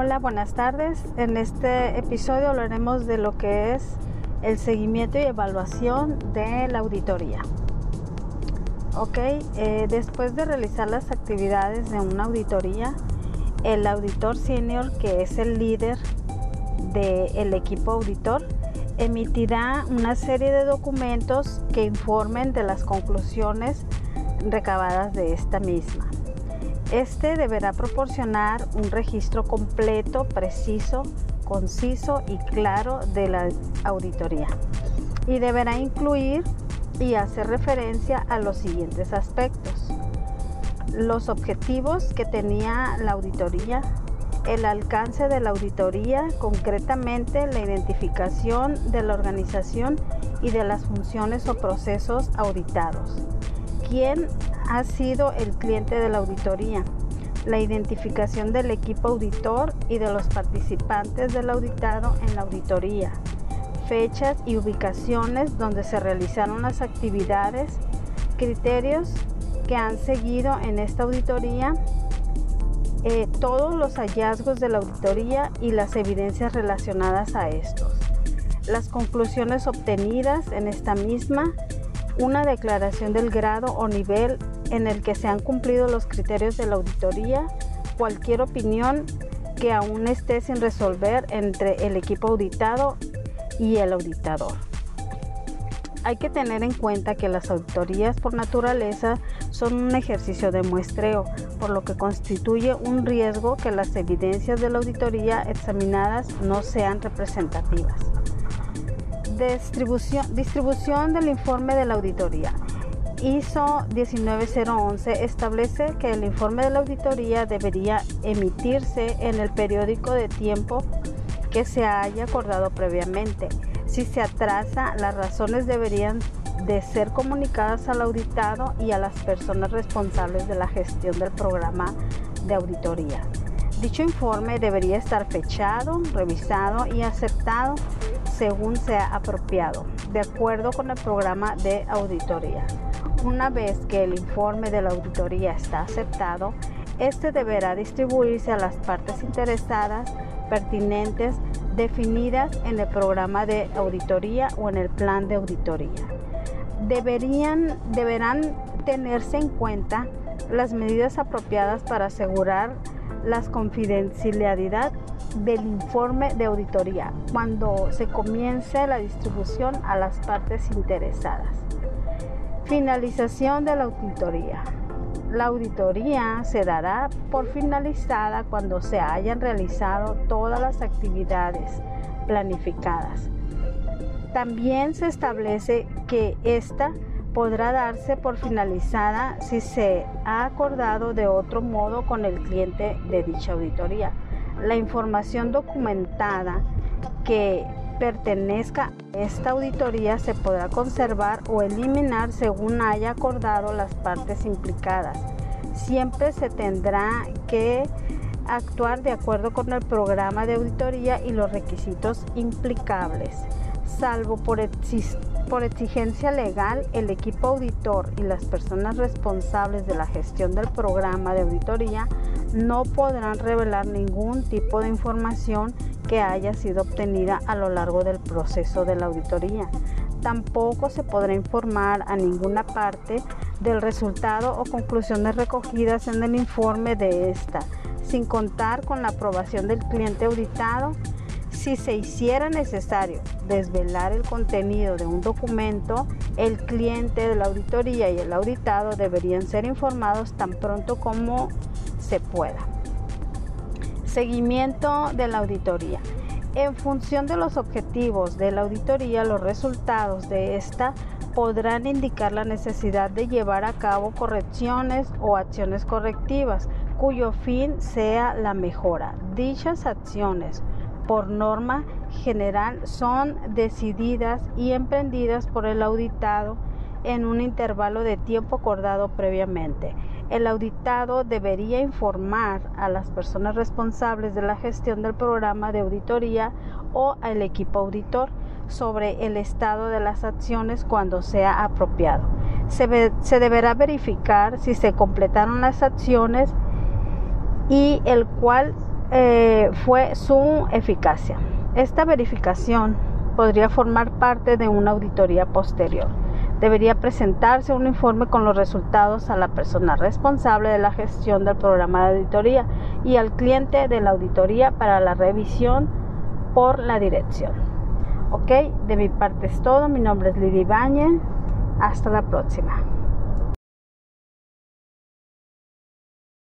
Hola, buenas tardes. En este episodio hablaremos de lo que es el seguimiento y evaluación de la auditoría. Ok, eh, después de realizar las actividades de una auditoría, el auditor senior, que es el líder del equipo auditor, emitirá una serie de documentos que informen de las conclusiones recabadas de esta misma. Este deberá proporcionar un registro completo, preciso, conciso y claro de la auditoría y deberá incluir y hacer referencia a los siguientes aspectos. Los objetivos que tenía la auditoría, el alcance de la auditoría, concretamente la identificación de la organización y de las funciones o procesos auditados quién ha sido el cliente de la auditoría, la identificación del equipo auditor y de los participantes del auditado en la auditoría, fechas y ubicaciones donde se realizaron las actividades, criterios que han seguido en esta auditoría, eh, todos los hallazgos de la auditoría y las evidencias relacionadas a estos, las conclusiones obtenidas en esta misma una declaración del grado o nivel en el que se han cumplido los criterios de la auditoría, cualquier opinión que aún esté sin resolver entre el equipo auditado y el auditador. Hay que tener en cuenta que las auditorías por naturaleza son un ejercicio de muestreo, por lo que constituye un riesgo que las evidencias de la auditoría examinadas no sean representativas. Distribución, distribución del informe de la auditoría. ISO 19011 establece que el informe de la auditoría debería emitirse en el periódico de tiempo que se haya acordado previamente. Si se atrasa, las razones deberían de ser comunicadas al auditado y a las personas responsables de la gestión del programa de auditoría. Dicho informe debería estar fechado, revisado y aceptado según sea apropiado, de acuerdo con el programa de auditoría. Una vez que el informe de la auditoría está aceptado, este deberá distribuirse a las partes interesadas pertinentes definidas en el programa de auditoría o en el plan de auditoría. Deberían, deberán tenerse en cuenta las medidas apropiadas para asegurar la confidencialidad del informe de auditoría cuando se comience la distribución a las partes interesadas. Finalización de la auditoría. La auditoría se dará por finalizada cuando se hayan realizado todas las actividades planificadas. También se establece que esta podrá darse por finalizada si se ha acordado de otro modo con el cliente de dicha auditoría la información documentada que pertenezca a esta auditoría se podrá conservar o eliminar según haya acordado las partes implicadas. Siempre se tendrá que actuar de acuerdo con el programa de auditoría y los requisitos implicables. Salvo por, exigencia legal, el equipo auditor y las personas responsables de la gestión del programa de auditoría no podrán revelar ningún tipo de información que haya sido obtenida a lo largo del proceso de la auditoría. Tampoco se podrá informar a ninguna parte del resultado o conclusiones recogidas en el informe de esta, sin contar con la aprobación del cliente auditado. Si se hiciera necesario desvelar el contenido de un documento, el cliente de la auditoría y el auditado deberían ser informados tan pronto como se pueda. Seguimiento de la auditoría. En función de los objetivos de la auditoría, los resultados de esta podrán indicar la necesidad de llevar a cabo correcciones o acciones correctivas cuyo fin sea la mejora. Dichas acciones, por norma general, son decididas y emprendidas por el auditado en un intervalo de tiempo acordado previamente. El auditado debería informar a las personas responsables de la gestión del programa de auditoría o al equipo auditor sobre el estado de las acciones cuando sea apropiado. Se, deberá verificar si se completaron las acciones y el cual eh, fue su eficacia. Esta verificación podría formar parte de una auditoría posterior. Debería presentarse un informe con los resultados a la persona responsable de la gestión del programa de auditoría y al cliente de la auditoría para la revisión por la dirección. Ok, de mi parte es todo. Mi nombre es Lidia Ibañez. Hasta la próxima.